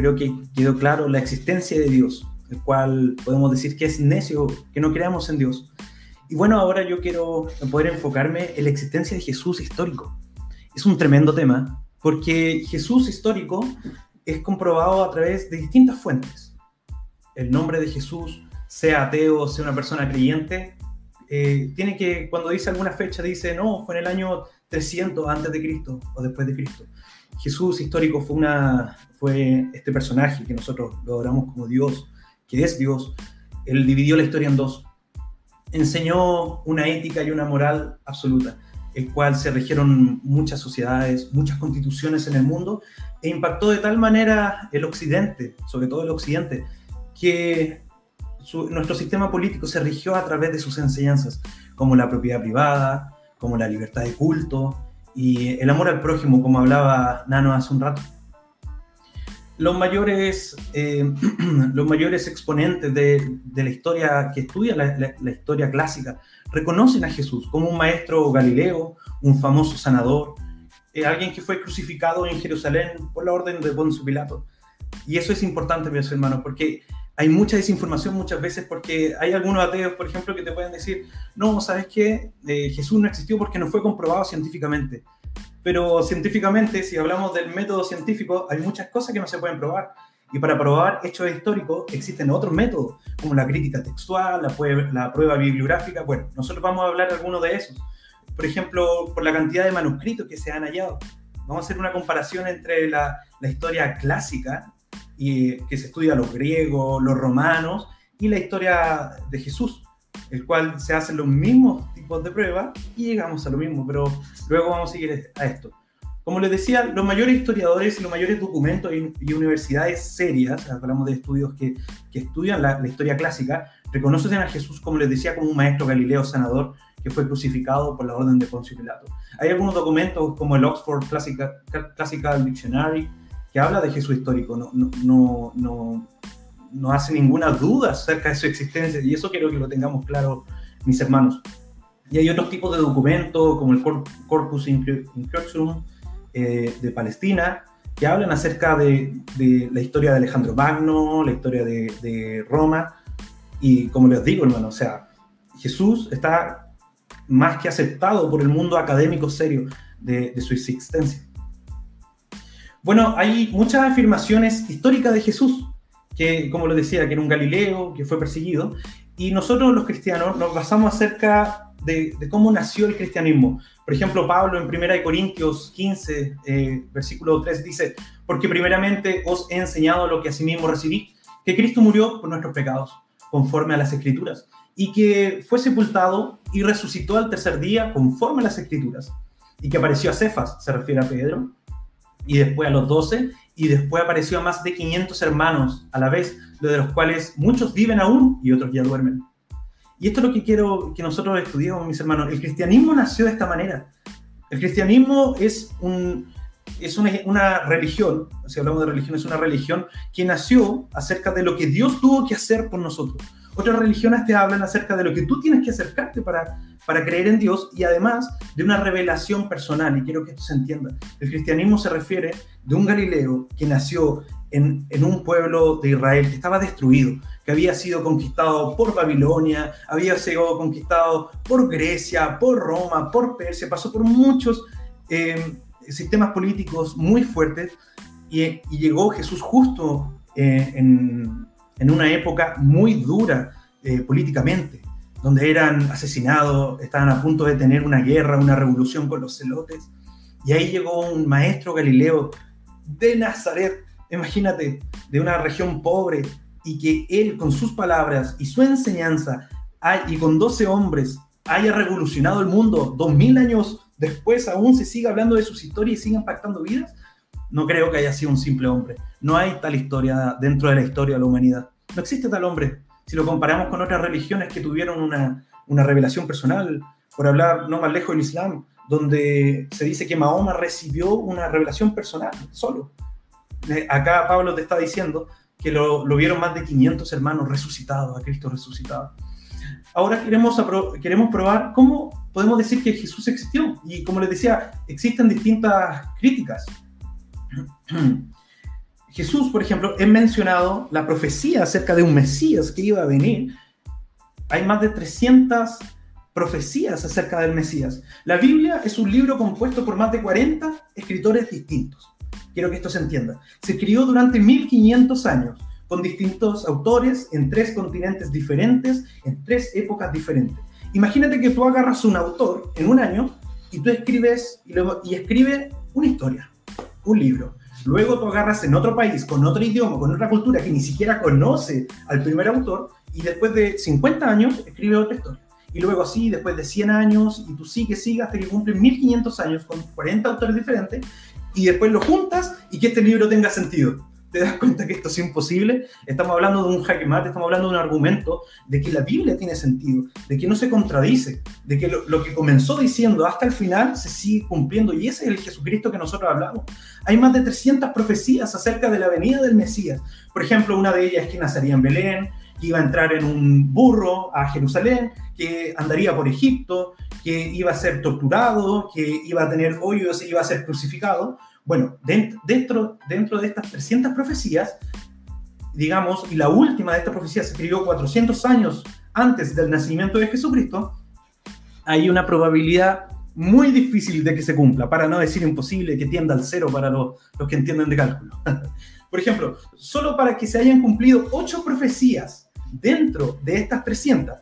creo que quedó claro la existencia de Dios, el cual podemos decir que es necio que no creamos en Dios. Y bueno, ahora yo quiero poder enfocarme en la existencia de Jesús histórico. Es un tremendo tema, porque Jesús histórico es comprobado a través de distintas fuentes. El nombre de Jesús, sea ateo, sea una persona creyente, eh, tiene que, cuando dice alguna fecha, dice, no, fue en el año 300 antes de Cristo o después de Cristo. Jesús histórico fue, este personaje que nosotros lo adoramos como Dios, que es Dios. Él dividió la historia en dos. Enseñó una ética y una moral absoluta, el cual se regieron muchas sociedades, muchas constituciones en el mundo, e impactó de tal manera el occidente, sobre todo el occidente, que nuestro sistema político se rigió a través de sus enseñanzas, como la propiedad privada, como la libertad de culto y el amor al prójimo, como hablaba Nano hace un rato. Los mayores, eh, los mayores exponentes de, de, la historia que estudian la, la, historia clásica reconocen a Jesús como un maestro galileo, un famoso sanador, eh, alguien que fue crucificado en Jerusalén por la orden de Poncio Pilato. Y eso es importante, mis hermanos, porque hay mucha desinformación muchas veces porque hay algunos ateos, por ejemplo, que te pueden decir, no, ¿sabes qué? Eh, Jesús no existió porque no fue comprobado científicamente. Pero científicamente, si hablamos del método científico, hay muchas cosas que no se pueden probar. Y para probar hechos históricos existen otros métodos, como la crítica textual, la, prueba, bibliográfica. Bueno, nosotros vamos a hablar de algunos de esos. Por ejemplo, por la cantidad de manuscritos que se han hallado. Vamos a hacer una comparación entre la historia clásica y que se estudia los griegos, los romanos y la historia de Jesús, el cual se hacen los mismos tipos de pruebas y llegamos a lo mismo, pero luego vamos a seguir a esto. Como les decía, los mayores historiadores y los mayores documentos y, universidades serias, hablamos de estudios que, que estudian la, historia clásica, reconocen a Jesús, como les decía, como un maestro galileo sanador que fue crucificado por la orden de Poncio Pilato. Hay algunos documentos como el Oxford Classical Dictionary, que habla de Jesús histórico, no, no, no, no, hace ninguna duda acerca de su existencia y eso quiero que lo tengamos claro, mis hermanos. Y hay otros tipos de documentos, como el Corpus Inscriptum eh, de Palestina, que hablan acerca de, de, la historia de Alejandro Magno, la historia de, de, Roma, y como les digo, hermano, o sea, Jesús está más que aceptado por el mundo académico serio de, de su existencia. Bueno, hay muchas afirmaciones históricas de Jesús, que como lo decía, que era un Galileo, que fue perseguido, y nosotros los cristianos nos basamos acerca de, cómo nació el cristianismo. Por ejemplo, Pablo en 1 Corintios 15, eh, versículo 3 dice, porque primeramente os he enseñado lo que asimismo recibí, que Cristo murió por nuestros pecados, conforme a las escrituras, y que fue sepultado y resucitó al tercer día, conforme a las escrituras, y que apareció a Cefas, se refiere a Pedro, y después a los 12, y después apareció a más de 500 hermanos a la vez, de los cuales muchos viven aún y otros ya duermen. Y esto es lo que quiero que nosotros estudiemos, mis hermanos. El cristianismo nació de esta manera. El cristianismo es, un, es una, una religión, si hablamos de religión, es una religión que nació acerca de lo que Dios tuvo que hacer por nosotros. Otras religiones te hablan acerca de lo que tú tienes que acercarte para, para creer en Dios y además de una revelación personal. Y quiero que esto se entienda. El cristianismo se refiere de un Galileo que nació en, en, un pueblo de Israel que estaba destruido, que había sido conquistado por Babilonia, había sido conquistado por Grecia, por Roma, por Persia, pasó por muchos eh, sistemas políticos muy fuertes y, y llegó Jesús justo eh, en, en una época muy dura eh, políticamente, donde eran asesinados, estaban a punto de tener una guerra, una revolución con los celotes. Y ahí llegó un maestro Galileo de Nazaret, imagínate, de una región pobre, y que él con sus palabras y su enseñanza, y con 12 hombres, haya revolucionado el mundo, dos mil años después aún se sigue hablando de sus historias y sigue impactando vidas, no creo que haya sido un simple hombre. No hay tal historia dentro de la historia de la humanidad. No existe tal hombre. Si lo comparamos con otras religiones que tuvieron una, una revelación personal, por hablar no más lejos del Islam, donde se dice que Mahoma recibió una revelación personal solo. Acá Pablo te está diciendo que lo, lo vieron más de 500 hermanos resucitados, a Cristo resucitado. Ahora queremos, queremos probar cómo podemos decir que Jesús existió. Y como les decía, existen distintas críticas. Jesús, por ejemplo, he mencionado la profecía acerca de un Mesías que iba a venir. Hay más de 300 profecías acerca del Mesías. La Biblia es un libro compuesto por más de 40 escritores distintos. Quiero que esto se entienda. Se escribió durante 1500 años con distintos autores en tres continentes diferentes, en tres épocas diferentes. Imagínate que tú agarras un autor en un año y tú escribes y, luego, y escribe una historia, un libro. Luego tú agarras en otro país, con otro idioma, con otra cultura que ni siquiera conoce al primer autor y después de 50 años escribe otra historia. Y luego así, después de 100 años, y tú sigues, sigues hasta que cumplen 1500 años con 40 autores diferentes, y después lo juntas y que este libro tenga sentido te das cuenta que esto es imposible. Estamos hablando de un jaque estamos hablando de un argumento de que la Biblia tiene sentido, de que no se contradice, de que lo, que comenzó diciendo hasta el final se sigue cumpliendo y ese es el Jesucristo que nosotros hablamos. Hay más de 300 profecías acerca de la venida del Mesías. Por ejemplo, una de ellas es que nacería en Belén, que iba a entrar en un burro a Jerusalén, que andaría por Egipto, que iba a ser torturado, que iba a tener hoyos e iba a ser crucificado. Bueno, dentro, dentro de estas 300 profecías, digamos, y la última de estas profecías se escribió 400 años antes del nacimiento de Jesucristo, hay una probabilidad muy difícil de que se cumpla, para no decir imposible, que tienda al cero para los, los que entienden de cálculo. Por ejemplo, solo para que se hayan cumplido ocho profecías dentro de estas 300,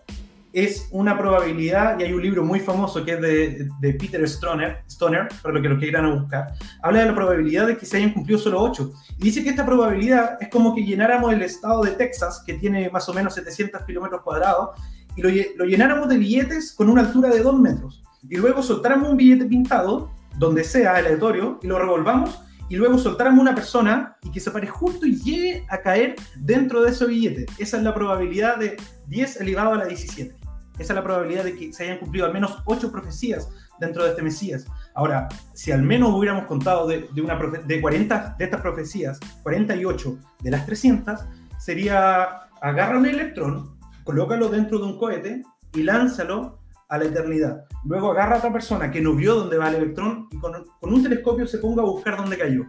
es una probabilidad, y hay un libro muy famoso que es de, de Peter Stoner, Stoner, para lo que lo quieran buscar, habla de la probabilidad de que se hayan cumplido solo 8. Y dice que esta probabilidad es como que llenáramos el estado de Texas, que tiene más o menos 700 kilómetros cuadrados, y lo, lo llenáramos de billetes con una altura de 2 metros. Y luego soltáramos un billete pintado, donde sea aleatorio, y lo revolvamos, y luego soltáramos una persona y que se pare justo y llegue a caer dentro de ese billete. Esa es la probabilidad de 10 elevado a la 17. Esa es la probabilidad de que se hayan cumplido al menos 8 profecías dentro de este Mesías. Ahora, si al menos hubiéramos contado de, una de 40 de estas profecías, 48 de las 300, sería agarra un electrón, colócalo dentro de un cohete y lánzalo a la eternidad. Luego agarra a otra persona que no vio dónde va el electrón y con, con un telescopio se ponga a buscar dónde cayó.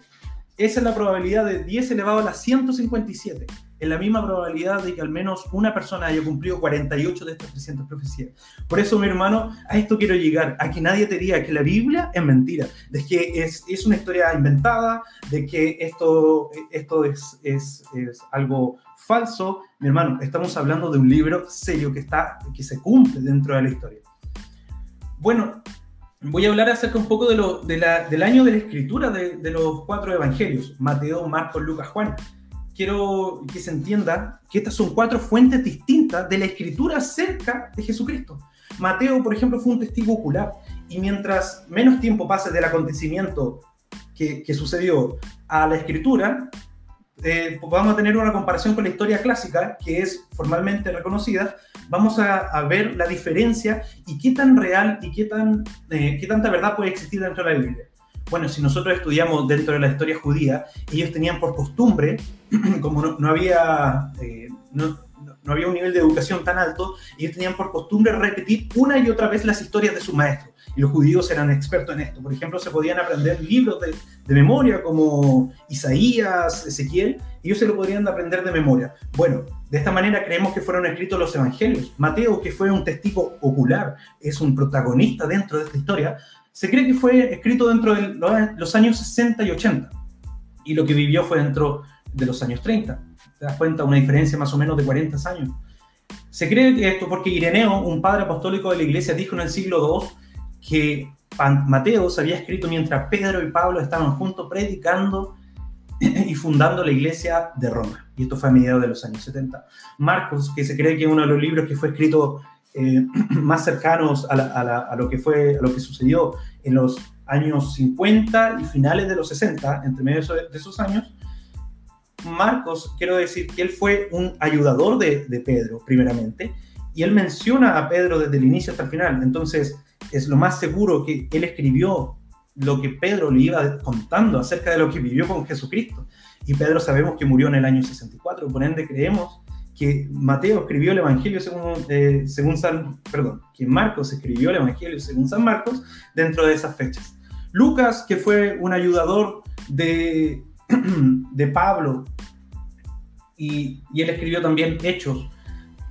Esa es la probabilidad de 10 elevado a la 157 es la misma probabilidad de que al menos una persona haya cumplido 48 de estas 300 profecías. Por eso, mi hermano, a esto quiero llegar, a que nadie te diga que la Biblia es mentira, de que es, es una historia inventada, de que esto, esto es, es, es algo falso. Mi hermano, estamos hablando de un libro serio que, está, que se cumple dentro de la historia. Bueno, voy a hablar acerca un poco de lo, la, del año de la escritura de, de los cuatro evangelios, Mateo, Marcos, Lucas, Juan quiero que se entienda que estas son cuatro fuentes distintas de la escritura acerca de Jesucristo. Mateo, por ejemplo, fue un testigo ocular y mientras menos tiempo pase del acontecimiento que, sucedió a la escritura, eh, vamos a tener una comparación con la historia clásica, que es formalmente reconocida, vamos a, ver la diferencia y qué tan real y qué, tan, eh, qué tanta verdad puede existir dentro de la Biblia. Bueno, si nosotros estudiamos dentro de la historia judía, ellos tenían por costumbre, como no, había, eh, no, no, había un nivel de educación tan alto, ellos tenían por costumbre repetir una y otra vez las historias de su maestro. Y los judíos eran expertos en esto. Por ejemplo, se podían aprender libros de, de memoria como Isaías, Ezequiel, y ellos se lo podrían aprender de memoria. Bueno, de esta manera creemos que fueron escritos los evangelios. Mateo, que fue un testigo ocular, es un protagonista dentro de esta historia, se cree que fue escrito dentro de los años 60 y 80 y lo que vivió fue dentro de los años 30. Te das cuenta, una diferencia más o menos de 40 años. Se cree que esto porque Ireneo, un padre apostólico de la iglesia, dijo en el siglo II que Mateo se había escrito mientras Pedro y Pablo estaban juntos predicando y fundando la iglesia de Roma. Y esto fue a mediados de los años 70. Marcos, que se cree que es uno de los libros que fue escrito eh, más cercanos a, lo que fue, a lo que sucedió en los años 50 y finales de los 60, entre medio de esos años, Marcos, quiero decir que él fue un ayudador de, Pedro, primeramente, y él menciona a Pedro desde el inicio hasta el final. Entonces, es lo más seguro que él escribió lo que Pedro le iba contando acerca de lo que vivió con Jesucristo. Y Pedro sabemos que murió en el año 64, por ende creemos que Mateo escribió el Evangelio según, eh, según San, perdón, que Marcos escribió el Evangelio según San Marcos dentro de esas fechas. Lucas, que fue un ayudador de de Pablo, y, él escribió también Hechos.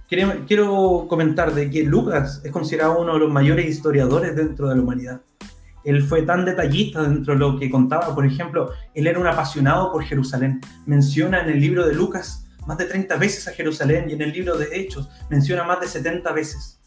Quiero, quiero comentar de que Lucas es considerado uno de los mayores historiadores dentro de la humanidad. Él fue tan detallista dentro de lo que contaba. Por ejemplo, él era un apasionado por Jerusalén. Menciona en el libro de Lucas más de 30 veces a Jerusalén y en el libro de Hechos menciona más de 70 veces.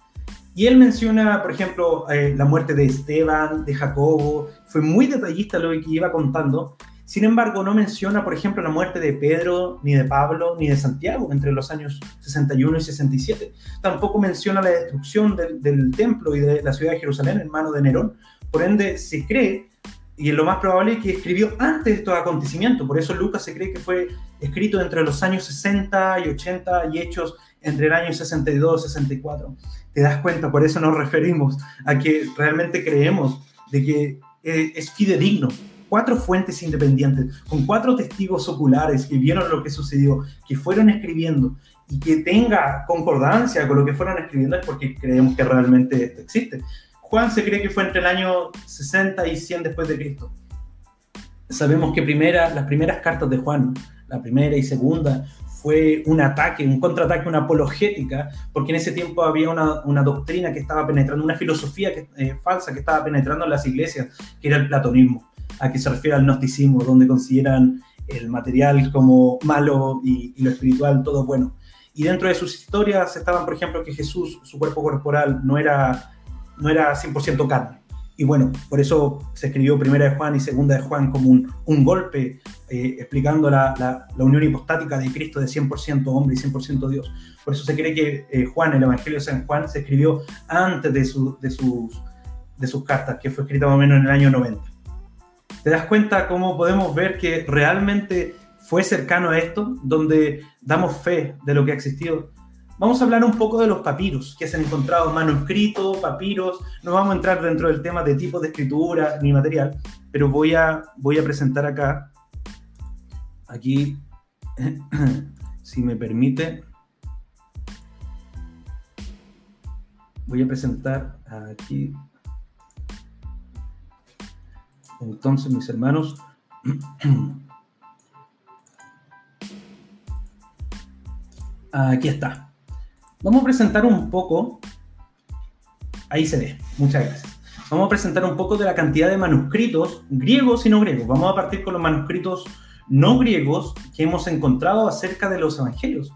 Y él menciona, por ejemplo, eh, la muerte de Esteban, de Jacobo. Fue muy detallista lo que iba contando. Sin embargo, no menciona, por ejemplo, la muerte de Pedro, ni de Pablo, ni de Santiago entre los años 61 y 67. Tampoco menciona la destrucción del, templo y de la ciudad de Jerusalén en manos de Nerón. Por ende, se cree, y lo más probable que escribió antes de estos acontecimientos. Por eso Lucas se cree que fue escrito entre los años 60 y 80 y hechos entre el año 62 y 64. Te das cuenta, por eso nos referimos a que realmente creemos de que eh, es fidedigno. Cuatro fuentes independientes, con cuatro testigos oculares que vieron lo que sucedió, que fueron escribiendo y que tenga concordancia con lo que fueron escribiendo es porque creemos que realmente esto existe. Juan se cree que fue entre el año 60 y 100 después de Cristo. Sabemos que primera, las primeras cartas de Juan, la primera y segunda, fue un ataque, un contraataque, una apologética, porque en ese tiempo había una, una doctrina que estaba penetrando, una filosofía que, eh, falsa que estaba penetrando en las iglesias, que era el platonismo, a que se refiere al gnosticismo, donde consideran el material como malo y, lo espiritual todo bueno. Y dentro de sus historias estaban, por ejemplo, que Jesús, su cuerpo corporal, no era no era 100% carne. Y bueno, por eso se escribió primera de Juan y segunda de Juan como un, un golpe eh, explicando la, la, unión hipostática de Cristo de 100% hombre y 100% Dios. Por eso se cree que eh, Juan, el Evangelio de San Juan, se escribió antes de, de, sus, de sus cartas, que fue escrita más o menos en el año 90. ¿Te das cuenta cómo podemos ver que realmente fue cercano a esto, donde damos fe de lo que ha existido? Vamos a hablar un poco de los papiros que se han encontrado, manuscritos, papiros. No vamos a entrar dentro del tema de tipo de escritura ni material, pero voy a, voy a presentar acá, aquí, si me permite, voy a presentar aquí. Entonces, mis hermanos, aquí está. Vamos a presentar un poco, ahí se ve, muchas gracias. Vamos a presentar un poco de la cantidad de manuscritos griegos y no griegos. Vamos a partir con los manuscritos no griegos que hemos encontrado acerca de los evangelios.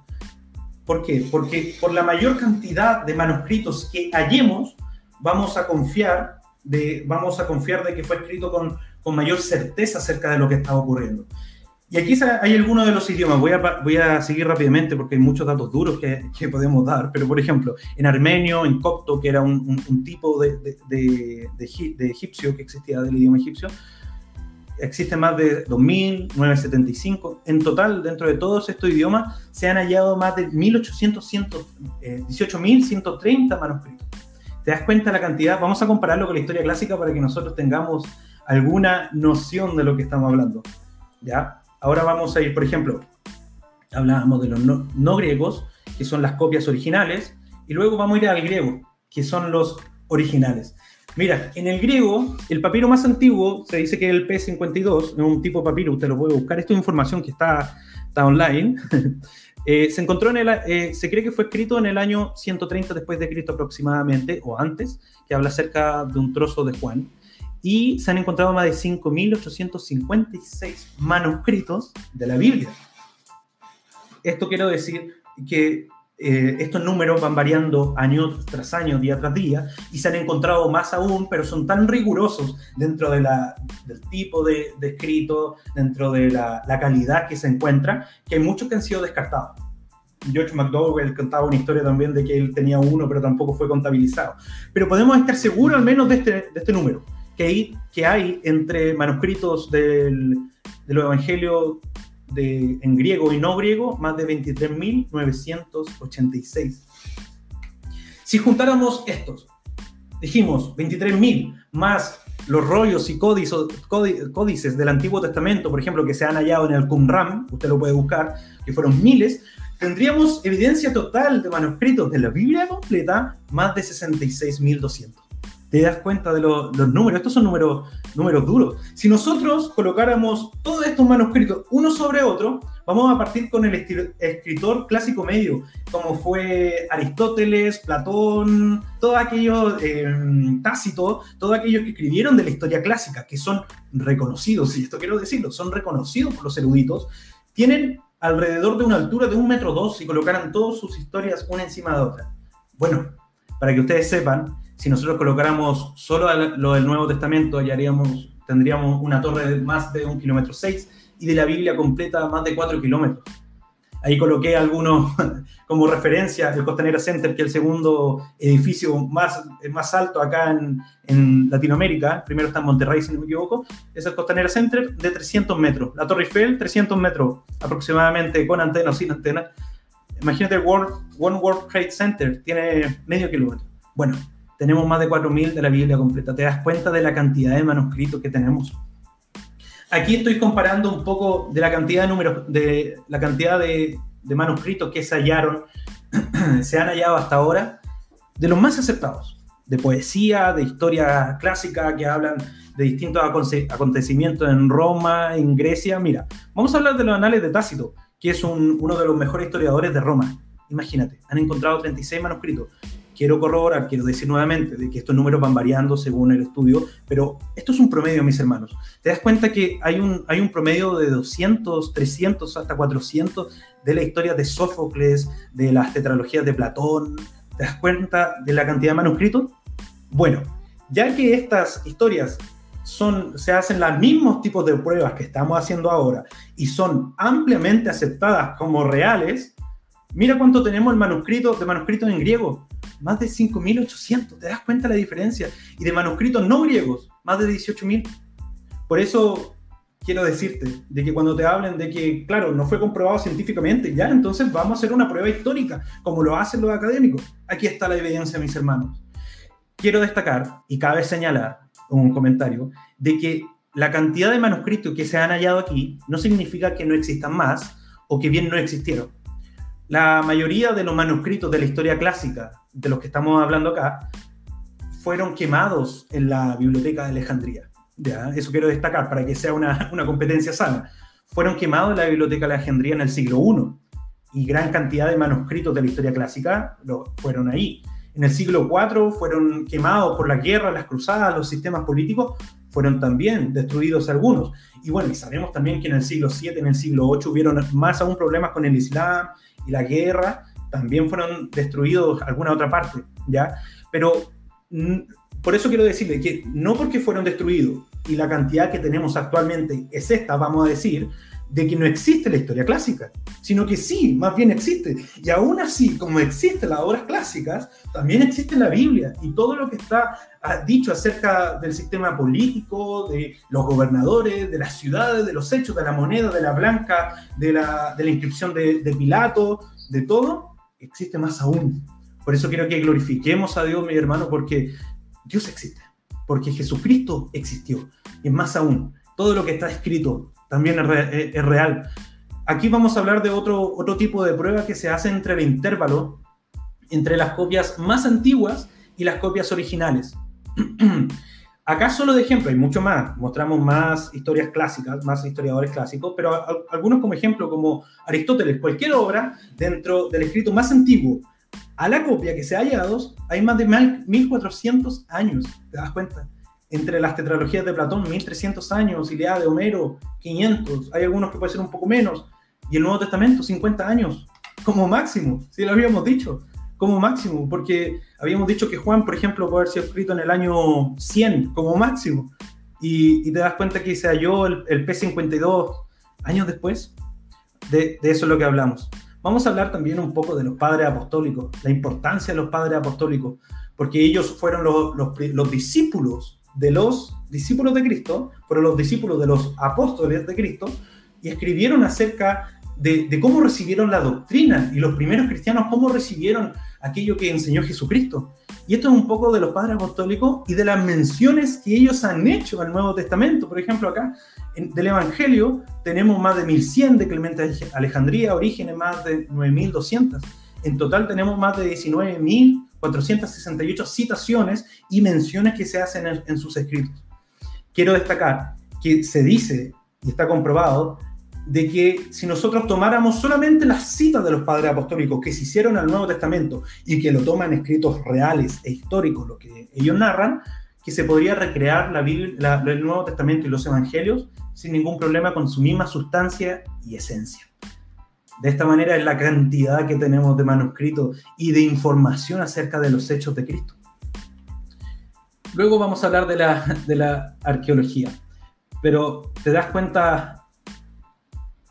¿Por qué? Porque por la mayor cantidad de manuscritos que hallemos, vamos a confiar de, vamos a confiar de que fue escrito con, con mayor certeza acerca de lo que estaba ocurriendo. Y aquí hay algunos de los idiomas, voy a, voy a seguir rápidamente porque hay muchos datos duros que, que, podemos dar, pero por ejemplo, en armenio, en copto, que era un, un, tipo de, de, de, de, egipcio que existía del idioma egipcio, existen más de 2.975. En total, dentro de todos estos idiomas, se han hallado más de 1.800, eh, 18.130 manuscritos. ¿Te das cuenta la cantidad? Vamos a compararlo con la historia clásica para que nosotros tengamos alguna noción de lo que estamos hablando. ¿Ya? Ahora vamos a ir, por ejemplo, hablábamos de los no, griegos, que son las copias originales, y luego vamos a ir al griego, que son los originales. Mira, en el griego, el papiro más antiguo se dice que es el P52, es un tipo de papiro, usted lo puede buscar, esto es información que está, está online. eh, se encontró en el, eh, se cree que fue escrito en el año 130 después de Cristo aproximadamente, o antes, que habla acerca de un trozo de Juan y se han encontrado más de 5.856 manuscritos de la Biblia. Esto quiero decir que eh, estos números van variando año tras año, día tras día, y se han encontrado más aún, pero son tan rigurosos dentro del tipo de, de, escrito, dentro de la, calidad que se encuentra, que hay muchos que han sido descartados. George McDowell contaba una historia también de que él tenía uno, pero tampoco fue contabilizado. Pero podemos estar seguros al menos de este, este número que hay, que hay entre manuscritos del, de los evangelios de, en griego y no griego, más de 23.986. Si juntáramos estos, dijimos 23.000 más los rollos y códices, códices del Antiguo Testamento, por ejemplo, que se han hallado en el Qumran, usted lo puede buscar, que fueron miles, tendríamos evidencia total de manuscritos de la Biblia completa, más de 66.200. te das cuenta de los números. Estos son números, números duros. Si nosotros colocáramos todos estos manuscritos uno sobre otro, vamos a partir con el escritor clásico medio, como fue Aristóteles, Platón, todos aquellos, eh, Tácito, todos aquellos que escribieron de la historia clásica, que son reconocidos, y esto quiero decirlo, son reconocidos por los eruditos, tienen alrededor de una altura de un metro dos si colocaran todas sus historias una encima de otra. Bueno, para que ustedes sepan, si nosotros colocáramos solo lo del Nuevo Testamento, ya haríamos, tendríamos una torre de más de un kilómetro seis y de la Biblia completa más de cuatro kilómetros. Ahí coloqué algunos como referencia, el Costanera Center, que es el segundo edificio más, más alto acá en, en, Latinoamérica, primero está en Monterrey, si no me equivoco, es el Costanera Center de 300 metros. La Torre Eiffel, 300 metros aproximadamente, con antena o sin antena. Imagínate el World, One World Trade Center, tiene medio kilómetro. Bueno, tenemos más de 4.000 de la Biblia completa. ¿Te das cuenta de la cantidad de manuscritos que tenemos? Aquí estoy comparando un poco de la cantidad de números, de la cantidad de, manuscritos que se hallaron, se han hallado hasta ahora, de los más aceptados, de poesía, de historia clásica que hablan de distintos acontecimientos en Roma, en Grecia. Mira, vamos a hablar de los anales de Tácito, que es uno de los mejores historiadores de Roma. Imagínate, han encontrado 36 manuscritos quiero corroborar, quiero decir nuevamente, de que estos números van variando según el estudio, pero esto es un promedio, mis hermanos. Te das cuenta que hay un, hay un promedio de 200, 300, hasta 400 de la historia de Sófocles, de las tetralogías de Platón. ¿Te das cuenta de la cantidad de manuscritos? Bueno, ya que estas historias son, se hacen los mismos tipos de pruebas que estamos haciendo ahora y son ampliamente aceptadas como reales, mira cuánto tenemos el manuscrito de manuscritos en griego más de 5.800, ¿te das cuenta la diferencia? Y de manuscritos no griegos, más de 18.000. Por eso quiero decirte de que cuando te hablen de que, claro, no fue comprobado científicamente, ya entonces vamos a hacer una prueba histórica, como lo hacen los académicos. Aquí está la evidencia, mis hermanos. Quiero destacar, y cabe señalar un comentario, de que la cantidad de manuscritos que se han hallado aquí no significa que no existan más o que bien no existieron. La mayoría de los manuscritos de la historia clásica, de los que estamos hablando acá, fueron quemados en la Biblioteca de Alejandría. ¿ya? Eso quiero destacar para que sea una, una competencia sana. Fueron quemados en la Biblioteca de Alejandría en el siglo I y gran cantidad de manuscritos de la historia clásica lo, fueron ahí. En el siglo IV fueron quemados por la guerra, las cruzadas, los sistemas políticos, fueron también destruidos algunos. Y bueno, sabemos también que en el siglo VII, en el siglo VIII hubieron más aún problemas con el Islam y la guerra, también fueron destruidos alguna otra parte, ¿ya? Pero mm, por eso quiero decirle que no porque fueron destruidos y la cantidad que tenemos actualmente es esta, vamos a decir, de que no existe la historia clásica, sino que sí, más bien existe. Y aún así, como existen las obras clásicas, también existe la Biblia y todo lo que está ah, dicho acerca del sistema político, de los gobernadores, de las ciudades, de los hechos, de la moneda, de la blanca, de la, de la inscripción de, de Pilato, de todo, existe más aún. Por eso quiero que glorifiquemos a Dios, mi hermano, porque Dios existe, porque Jesucristo existió. Y más aún, todo lo que está escrito también es, real. Aquí vamos a hablar de otro, otro tipo de prueba que se hace entre el intervalo entre las copias más antiguas y las copias originales. Acá solo de ejemplo, hay mucho más, mostramos más historias clásicas, más historiadores clásicos, pero algunos como ejemplo, como Aristóteles, cualquier obra dentro del escrito más antiguo a la copia que se ha hallado, hay más de 1400 años, ¿te das cuenta? entre las tetralogías de Platón, 1300 años, Ilíada de Homero, 500, hay algunos que pueden ser un poco menos, y el Nuevo Testamento, 50 años, como máximo, si lo habíamos dicho, como máximo, porque habíamos dicho que Juan, por ejemplo, puede haber sido escrito en el año 100, como máximo, y, te das cuenta que se halló el, P52 años después, de, eso es lo que hablamos. Vamos a hablar también un poco de los padres apostólicos, la importancia de los padres apostólicos, porque ellos fueron los, los, los discípulos de los discípulos de Cristo, fueron los discípulos de los apóstoles de Cristo, y escribieron acerca de, cómo recibieron la doctrina y los primeros cristianos cómo recibieron aquello que enseñó Jesucristo. Y esto es un poco de los padres apostólicos y de las menciones que ellos han hecho al Nuevo Testamento. Por ejemplo, acá en, del Evangelio tenemos más de 1100 de Clemente Alejandría, Orígenes más de 9200. En total tenemos más de 19.000 468 citaciones y menciones que se hacen en sus escritos. Quiero destacar que se dice, y está comprobado, de que si nosotros tomáramos solamente las citas de los padres apostólicos que se hicieron al Nuevo Testamento y que lo toman escritos reales e históricos, lo que ellos narran, que se podría recrear la Biblia, el Nuevo Testamento y los Evangelios sin ningún problema con su misma sustancia y esencia. De esta manera es la cantidad que tenemos de manuscritos y de información acerca de los hechos de Cristo. Luego vamos a hablar de la, de la arqueología, pero te das cuenta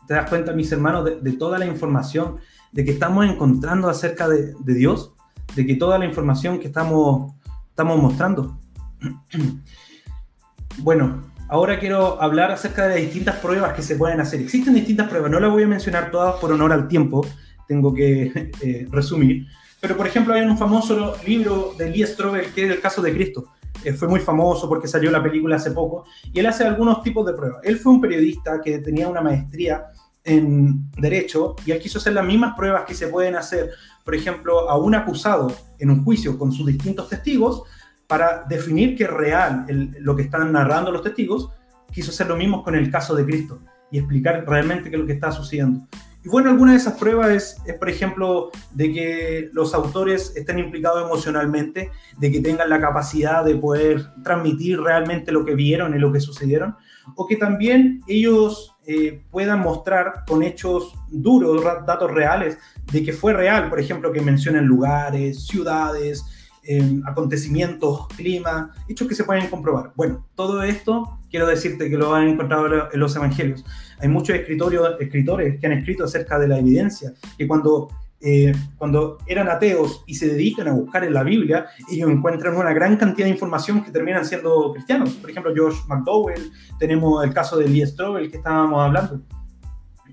te das cuenta, mis hermanos, de, toda la información de que estamos encontrando acerca de, Dios, de que toda la información que estamos, estamos mostrando. bueno, ahora quiero hablar acerca de las distintas pruebas que se pueden hacer. Existen distintas pruebas, no las voy a mencionar todas por honor al tiempo, tengo que eh, resumir. Pero, por ejemplo, hay un famoso libro de Lee Strobel que es el caso de Cristo. Eh, fue muy famoso porque salió la película hace poco, y él hace algunos tipos de pruebas. Él fue un periodista que tenía una maestría en derecho y él quiso hacer las mismas pruebas que se pueden hacer, por ejemplo, a un acusado en un juicio con sus distintos testigos para definir que es real lo que están narrando los testigos, quiso hacer lo mismo con el caso de Cristo y explicar realmente qué es lo que está sucediendo. Y bueno, alguna de esas pruebas es, es, por ejemplo, de que los autores estén implicados emocionalmente, de que tengan la capacidad de poder transmitir realmente lo que vieron y lo que sucedieron, o que también ellos eh, puedan mostrar con hechos duros, datos reales, de que fue real, por ejemplo, que mencionen lugares, ciudades, em, acontecimientos, clima, hechos que se pueden comprobar. Bueno, todo esto quiero decirte que lo han encontrado en los evangelios. Hay muchos escritores que han escrito acerca de la evidencia, que cuando, eh, cuando eran ateos y se dedican a buscar en la Biblia, ellos encuentran una gran cantidad de información que terminan siendo cristianos. Por ejemplo, George McDowell, tenemos el caso de Lee Strobel que estábamos hablando.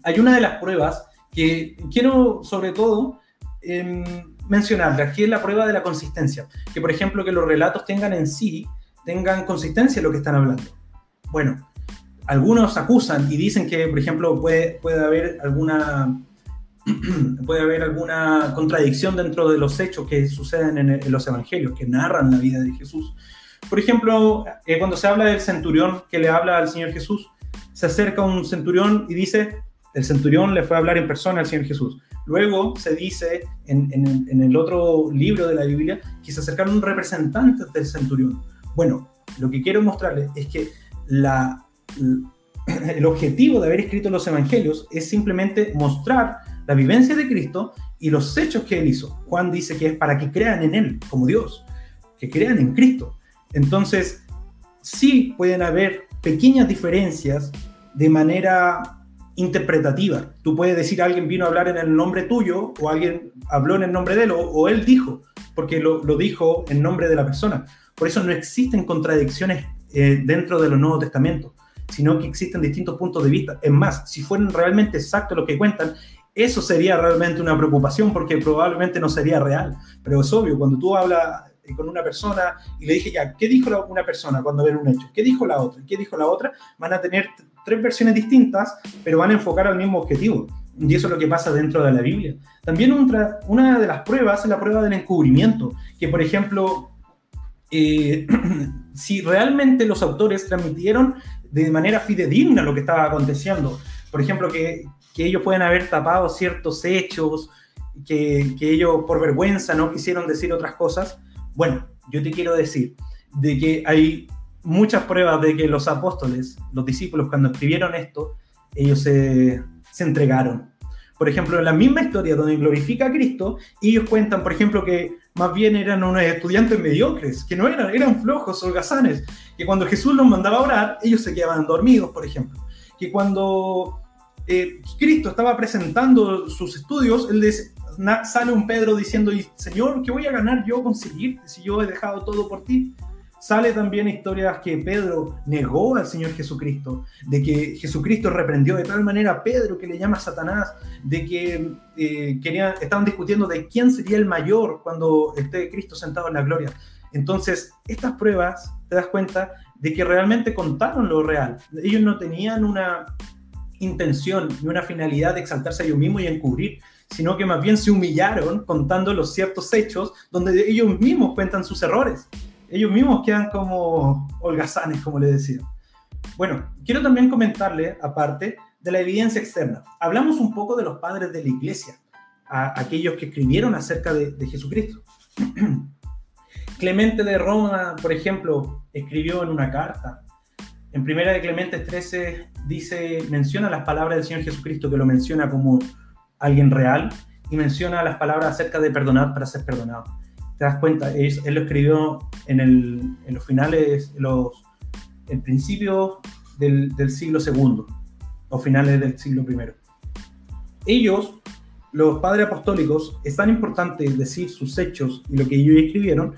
Hay una de las pruebas que quiero sobre todo eh, mencionarla, que es la prueba de la consistencia. Que por ejemplo que los relatos tengan en sí, tengan consistencia en lo que están hablando. Bueno, algunos acusan y dicen que, por ejemplo, puede, puede haber alguna puede haber alguna contradicción dentro de los hechos que suceden en, los evangelios, que narran la vida de Jesús. Por ejemplo, eh, cuando se habla del centurión que le habla al Señor Jesús, se acerca un centurión y dice, el centurión le fue a hablar en persona al Señor Jesús. Luego se dice en, el otro libro de la Biblia que se acercaron un representante del centurión. Bueno, lo que quiero mostrarles es que la, el objetivo de haber escrito los evangelios es simplemente mostrar la vivencia de Cristo y los hechos que él hizo. Juan dice que es para que crean en él como Dios, que crean en Cristo. Entonces, sí pueden haber pequeñas diferencias de manera interpretativa. Tú puedes decir alguien vino a hablar en el nombre tuyo o alguien habló en el nombre de él o, él dijo, porque lo, dijo en nombre de la persona. Por eso no existen contradicciones eh, dentro de los Nuevos Testamentos, sino que existen distintos puntos de vista. Es más, si fueran realmente exactos lo que cuentan, eso sería realmente una preocupación porque probablemente no sería real. Pero es obvio, cuando tú hablas eh, con una persona y le dije ya, ¿qué dijo una persona cuando ven un hecho? ¿Qué dijo la otra? ¿Qué dijo la otra? Van a tener tres versiones distintas, pero van a enfocar al mismo objetivo. Y eso es lo que pasa dentro de la Biblia. También una, de las pruebas es la prueba del encubrimiento, que por ejemplo eh, si realmente los autores transmitieron de manera fidedigna lo que estaba aconteciendo. Por ejemplo, que, que ellos pueden haber tapado ciertos hechos, que, que, ellos por vergüenza no quisieron decir otras cosas. Bueno, yo te quiero decir de que hay muchas pruebas de que los apóstoles, los discípulos, cuando escribieron esto, ellos se, se entregaron. Por ejemplo, en la misma historia donde glorifica a Cristo, ellos cuentan, por ejemplo, que más bien eran unos estudiantes mediocres, que no eran, eran flojos, holgazanes, que cuando Jesús los mandaba orar, ellos se quedaban dormidos, por ejemplo. Que cuando eh, Cristo estaba presentando sus estudios, él sale un Pedro diciendo, Señor, ¿qué voy a ganar yo conseguir si yo he dejado todo por ti? Sale también historias que Pedro negó al Señor Jesucristo, de que Jesucristo reprendió de tal manera a Pedro que le llama Satanás, de que eh, estaban discutiendo de quién sería el mayor cuando esté Cristo sentado en la gloria. Entonces, estas pruebas, te das cuenta de que realmente contaron lo real. Ellos no tenían una intención ni una finalidad de exaltarse a ellos mismos y encubrir, sino que más bien se humillaron contando los ciertos hechos donde ellos mismos cuentan sus errores. Ellos mismos quedan como holgazanes, como le decía. Bueno, quiero también comentarle, aparte, de la evidencia externa. Hablamos un poco de los padres de la iglesia, a aquellos que escribieron acerca de, de Jesucristo. Clemente de Roma, por ejemplo, escribió en una carta. En primera de Clemente 13 dice, menciona las palabras del Señor Jesucristo, que lo menciona como alguien real, y menciona las palabras acerca de perdonar para ser perdonado. ¿Te das cuenta? Él, lo escribió en, el, en, los finales, los, el principio del, del siglo segundo, o finales del siglo primero. Ellos los padres apostólicos, es tan importante decir sus hechos y lo que ellos escribieron,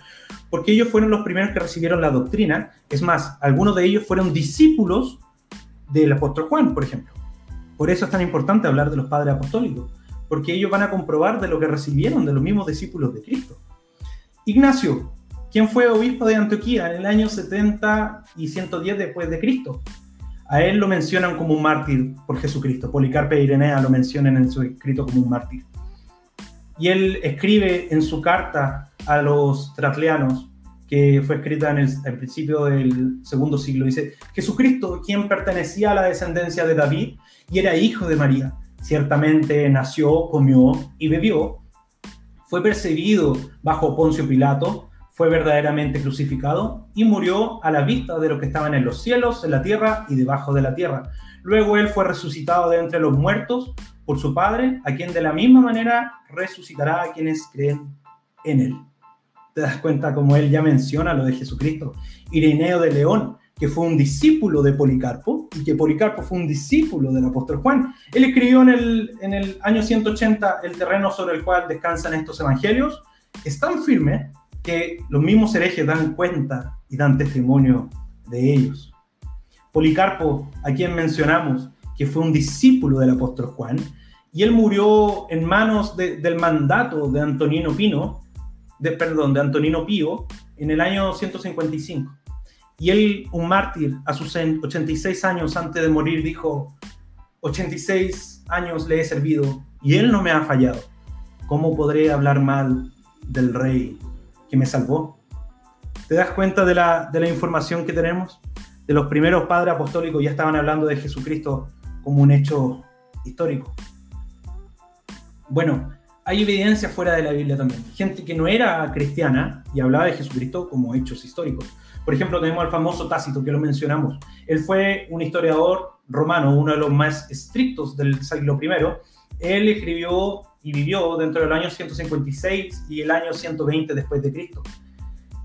porque ellos fueron los primeros que recibieron la doctrina. Es más, algunos de ellos fueron discípulos del apóstol Juan, por ejemplo. Por eso es tan importante hablar de los padres apostólicos, porque ellos van a comprobar de lo que recibieron de los mismos discípulos de Cristo. Ignacio, quien fue obispo de Antioquía en el año 70 y 110 después de Cristo. A él lo mencionan como un mártir por Jesucristo. Policarpe e Irenea lo mencionan en su escrito como un mártir. Y él escribe en su carta a los tratleanos, que fue escrita en el, principio del segundo siglo, dice, Jesucristo, quien pertenecía a la descendencia de David y era hijo de María, ciertamente nació, comió y bebió, fue perseguido bajo Poncio Pilato, fue verdaderamente crucificado y murió a la vista de los que estaban en los cielos, en la tierra y debajo de la tierra. Luego él fue resucitado de entre los muertos por su Padre, a quien de la misma manera resucitará a quienes creen en él. Te das cuenta como él ya menciona lo de Jesucristo. Ireneo de León, que fue un discípulo de Policarpo y que Policarpo fue un discípulo del apóstol Juan. Él escribió en el, en el año 180 el terreno sobre el cual descansan estos evangelios. Es tan firme que los mismos herejes dan cuenta y dan testimonio de ellos. Policarpo, a quien mencionamos, que fue un discípulo del apóstol Juan, y él murió en manos del mandato de Antonino Pino, de, perdón, de Antonino Pío, en el año 155. Y él, un mártir, a sus 86 años antes de morir, dijo, 86 años le he servido y él no me ha fallado. ¿Cómo podré hablar mal del rey me salvó. ¿Te das cuenta de la, de la información que tenemos? De los primeros padres apostólicos ya estaban hablando de Jesucristo como un hecho histórico. Bueno, hay evidencia fuera de la Biblia también. Gente que no era cristiana y hablaba de Jesucristo como hechos históricos. Por ejemplo, tenemos al famoso Tácito, que lo mencionamos. Él fue un historiador romano, uno de los más estrictos del siglo I. Él escribió y vivió dentro del año 156 y el año 120 después de Cristo.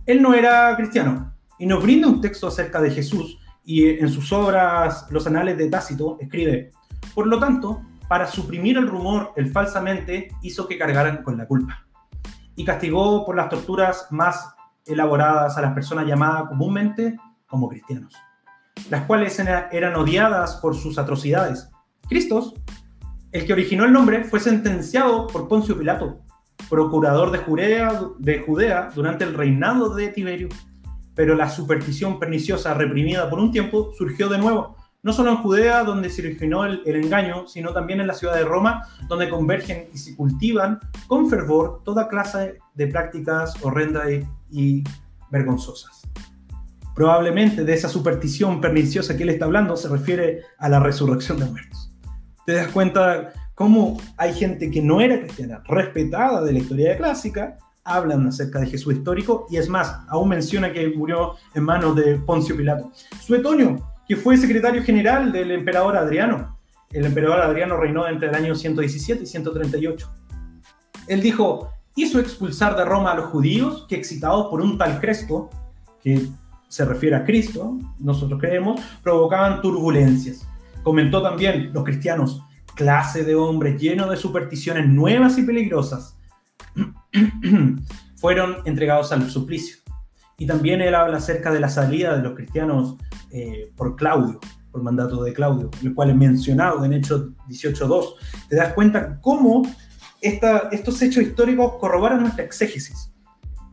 Él no era cristiano y nos brinda un texto acerca de Jesús y en sus obras, los anales de Tácito, escribe, por lo tanto, para suprimir el rumor, él falsamente hizo que cargaran con la culpa y castigó por las torturas más elaboradas a las personas llamadas comúnmente como cristianos, las cuales eran odiadas por sus atrocidades. Cristos el que originó el nombre fue sentenciado por Poncio Pilato, procurador de Judea, de Judea durante el reinado de Tiberio. Pero la superstición perniciosa reprimida por un tiempo surgió de nuevo, no solo en Judea, donde se originó el, engaño, sino también en la ciudad de Roma, donde convergen y se cultivan con fervor toda clase de prácticas horrendas y vergonzosas. Probablemente de esa superstición perniciosa que él está hablando se refiere a la resurrección de muertos te das cuenta cómo hay gente que no era cristiana, respetada de la historia clásica, hablan acerca de Jesús histórico y es más, aún menciona que murió en manos de Poncio Pilato. Suetonio, que fue secretario general del emperador Adriano. El emperador Adriano reinó entre el año 117 y 138. Él dijo, hizo expulsar de Roma a los judíos que excitados por un tal Crespo, que se refiere a Cristo, nosotros creemos, provocaban turbulencias. Comentó también los cristianos, clase de hombres llenos de supersticiones nuevas y peligrosas, fueron entregados al suplicio. Y también él habla acerca de la salida de los cristianos eh, por Claudio, por mandato de Claudio, el cual es mencionado en Hechos 18.2. Te das cuenta cómo estos hechos históricos corroboran nuestra exégesis,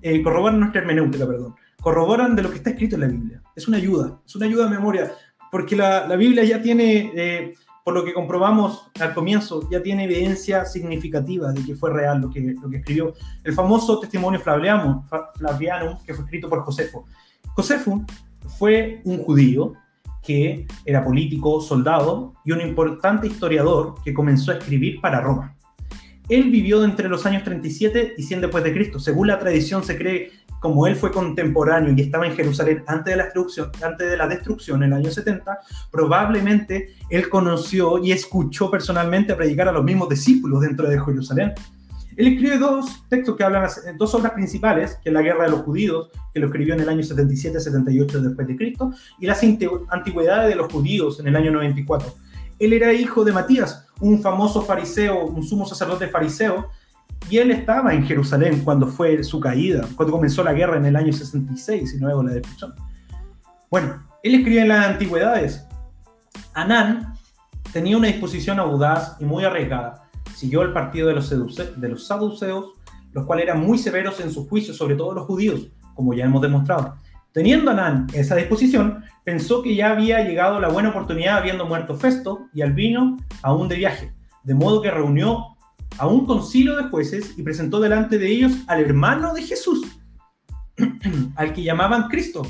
eh, corroboran nuestra hermenéutica, perdón, corroboran de lo que está escrito en la Biblia. Es una ayuda, es una ayuda de memoria porque la, Biblia ya tiene eh, por lo que comprobamos al comienzo, ya tiene evidencia significativa de que fue real lo que, lo que escribió. El famoso testimonio Flaviano, Flaviano, que fue escrito por Josefo. Josefo fue un judío que era político, soldado y un importante historiador que comenzó a escribir para Roma. Él vivió entre los años 37 y 100 después de Cristo. Según la tradición se cree, como él fue contemporáneo y estaba en Jerusalén antes de la destrucción, antes de la destrucción en el año 70, probablemente él conoció y escuchó personalmente a predicar a los mismos discípulos dentro de Jerusalén. Él escribe dos textos que hablan, dos obras principales, que es la Guerra de los Judíos, que lo escribió en el año 77-78 después de Cristo, y las Antigüedades de los Judíos en el año 94. Él era hijo de Matías, un famoso fariseo, un sumo sacerdote fariseo, y él estaba en Jerusalén cuando fue su caída, cuando comenzó la guerra en el año 66 y luego la destrucción. Bueno, él escribe en las Antigüedades. Anán tenía una disposición audaz y muy arriesgada siguió el partido de los, saduceos, los cuales eran muy severos en sus juicios sobre todos los judíos, como ya hemos demostrado. Teniendo Anán esa disposición, pensó que ya había llegado la buena oportunidad habiendo muerto Festo y Albino aún de viaje, de modo que reunió a un concilio de jueces y presentó delante de ellos al hermano de Jesús, al que llamaban Cristo,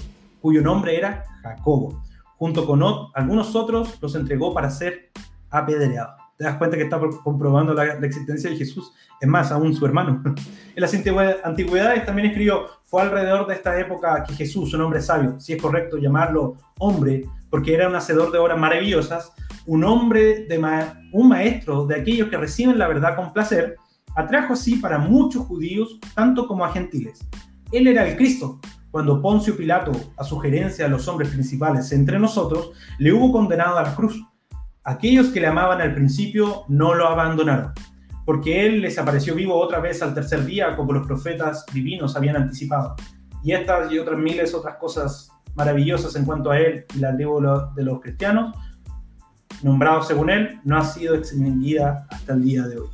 cuyo nombre era Jacobo. Junto con algunos otros los entregó para ser apedreado te das cuenta que está comprobando la, existencia de Jesús. Es más, aún su hermano. En las antigüedades también escribió, fue alrededor de esta época que Jesús, un hombre sabio, si es correcto llamarlo hombre, porque era un hacedor de obras maravillosas, un hombre, de un maestro de aquellos que reciben la verdad con placer, atrajo así para muchos judíos, tanto como a gentiles. Él era el Cristo. Cuando Poncio Pilato, a sugerencia de los hombres principales entre nosotros, le hubo condenado a la cruz Aquellos que le amaban al principio no lo abandonaron, porque Él les apareció vivo otra vez al tercer día, como los profetas divinos habían anticipado. Y estas y otras miles otras cosas maravillosas en cuanto a Él y la lengua de los cristianos, nombrados según Él, no ha sido extinguida hasta el día de hoy.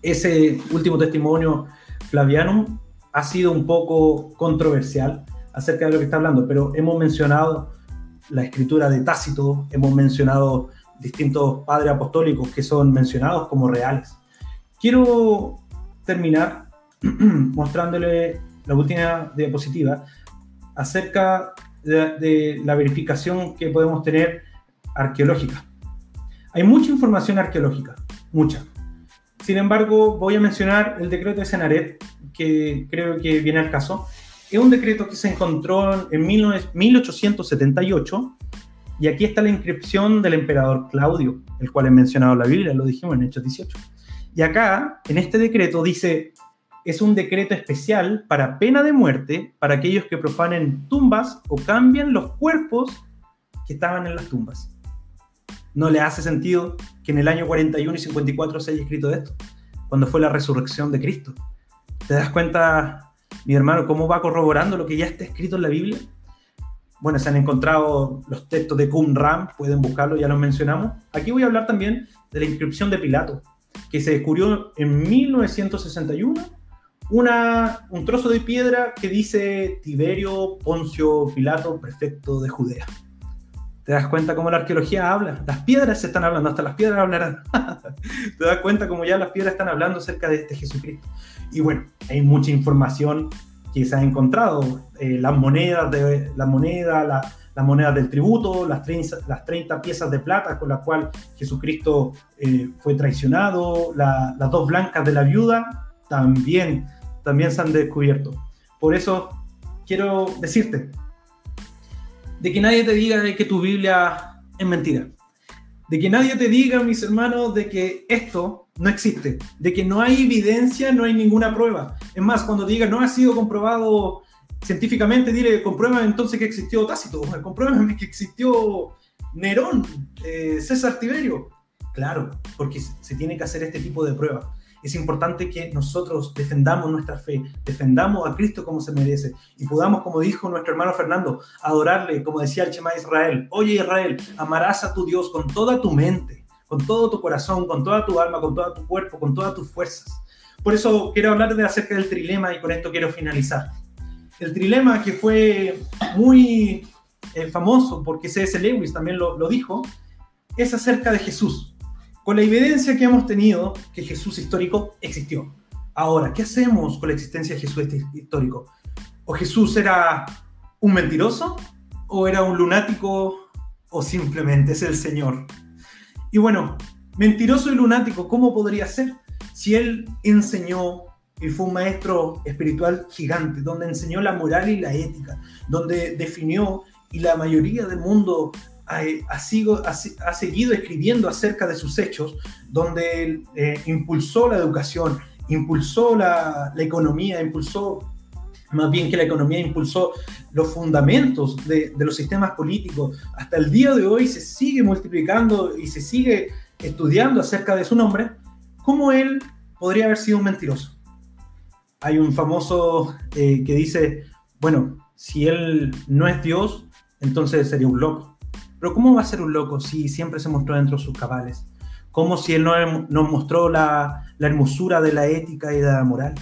Ese último testimonio, Flavianum, ha sido un poco controversial acerca de lo que está hablando, pero hemos mencionado la escritura de Tácito, hemos mencionado distintos padres apostólicos que son mencionados como reales. Quiero terminar mostrándole la última diapositiva acerca de, la verificación que podemos tener arqueológica. Hay mucha información arqueológica, mucha. Sin embargo, voy a mencionar el decreto de Senaret, que creo que viene al caso, es un decreto que se encontró en 1878 y aquí está la inscripción del emperador Claudio, el cual he mencionado en la Biblia, lo dijimos en Hechos 18. Y acá, en este decreto, dice, es un decreto especial para pena de muerte para aquellos que profanen tumbas o cambian los cuerpos que estaban en las tumbas. No le hace sentido que en el año 41 y 54 se haya escrito esto, cuando fue la resurrección de Cristo. ¿Te das cuenta mi hermano, ¿cómo va corroborando lo que ya está escrito en la Biblia? Bueno, se han encontrado los textos de Qumran, pueden buscarlo, ya los mencionamos. Aquí voy a hablar también de la inscripción de Pilato, que se descubrió en 1961, una, un trozo de piedra que dice Tiberio Poncio Pilato, prefecto de Judea. ¿Te das cuenta cómo la arqueología habla? Las piedras se están hablando, hasta las piedras hablarán. ¿Te das cuenta cómo ya las piedras están hablando acerca de este Jesucristo? Y bueno, hay mucha información que se ha encontrado. Eh, las monedas, de, la moneda, la, las monedas del tributo, las 30, las 30 piezas de plata con las cuales Jesucristo eh, fue traicionado, las dos blancas de la viuda, también, también se han descubierto. Por eso quiero decirte, de que nadie te diga que tu Biblia es mentira. De que nadie te diga, mis hermanos, de que esto no existe. De que no hay evidencia, no hay ninguna prueba. Es más, cuando diga no ha sido comprobado científicamente, dile, compruébame entonces que existió Tácito, compruébame que existió Nerón, eh, César Tiberio. Claro, porque se tiene que hacer este tipo de pruebas es importante que nosotros defendamos nuestra fe, defendamos a Cristo como se merece y podamos, como dijo nuestro hermano Fernando, adorarle, como decía el Chema Israel. Oye Israel, amarás a tu Dios con toda tu mente, con todo tu corazón, con toda tu alma, con todo tu cuerpo, con todas tus fuerzas. Por eso quiero hablar de acerca del trilema y con esto quiero finalizar. El trilema que fue muy eh, famoso porque C.S. Lewis también lo, lo dijo, es acerca de Jesús, con la evidencia que hemos tenido que Jesús histórico existió. Ahora, ¿qué hacemos con la existencia de Jesús histórico? ¿O Jesús era un mentiroso? ¿O era un lunático? ¿O simplemente es el Señor? Y bueno, mentiroso y lunático, ¿cómo podría ser? Si él enseñó y fue un maestro espiritual gigante, donde enseñó la moral y la ética, donde definió y la mayoría del mundo ha, ha, seguido escribiendo acerca de sus hechos, donde eh, impulsó la educación, impulsó la, economía, impulsó, más bien que la economía impulsó los fundamentos de, los sistemas políticos. Hasta el día de hoy se sigue multiplicando y se sigue estudiando acerca de su nombre. ¿Cómo él podría haber sido un mentiroso? Hay un famoso eh, que dice, bueno, si él no es Dios, entonces sería un loco. Pero ¿cómo va a ser un loco si siempre se mostró dentro de sus cabales? ¿Cómo si él no nos mostró la, la hermosura de la ética y de la moral?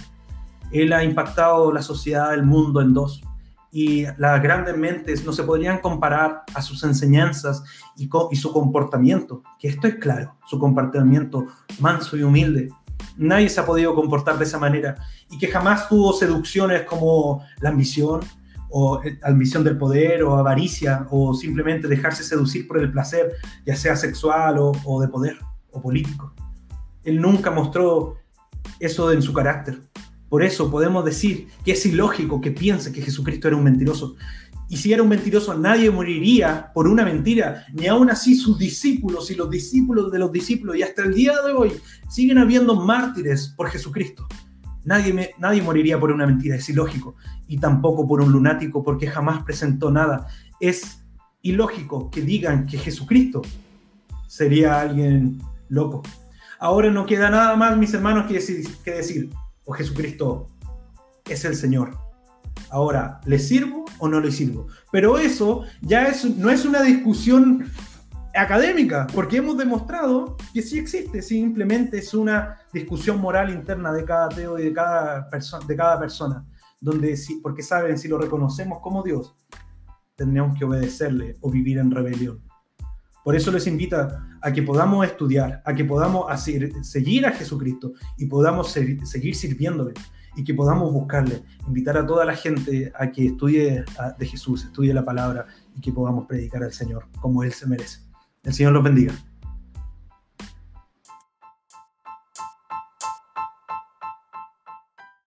Él ha impactado la sociedad, el mundo en dos. Y las grandes mentes no se podrían comparar a sus enseñanzas y, su comportamiento, que esto es claro, su comportamiento manso y humilde. Nadie se ha podido comportar de esa manera y que jamás tuvo seducciones como la ambición, o eh, ambición del poder o avaricia o simplemente dejarse seducir por el placer, ya sea sexual o, de poder o político. Él nunca mostró eso en su carácter. Por eso podemos decir que es ilógico que piense que Jesucristo era un mentiroso. Y si era un mentiroso, nadie moriría por una mentira, ni aún así sus discípulos y los discípulos de los discípulos, y hasta el día de hoy siguen habiendo mártires por Jesucristo. Nadie, nadie moriría por una mentira, es ilógico. Y tampoco por un lunático, porque jamás presentó nada. Es ilógico que digan que Jesucristo sería alguien loco. Ahora no queda nada más, mis hermanos, que decir, que decir o Jesucristo es el Señor. Ahora, ¿le sirvo o no le sirvo? Pero eso ya es, no es una discusión académica, porque hemos demostrado que sí existe, simplemente es una discusión moral interna de cada ateo y de cada, persona de cada persona, donde sí, porque saben, si lo reconocemos como Dios, tendríamos que obedecerle o vivir en rebelión. Por eso les invita a que podamos estudiar, a que podamos seguir a Jesucristo y podamos seguir sirviéndole y que podamos buscarle, invitar a toda la gente a que estudie de Jesús, estudie la palabra y que podamos predicar al Señor como Él se merece. El Señor los bendiga.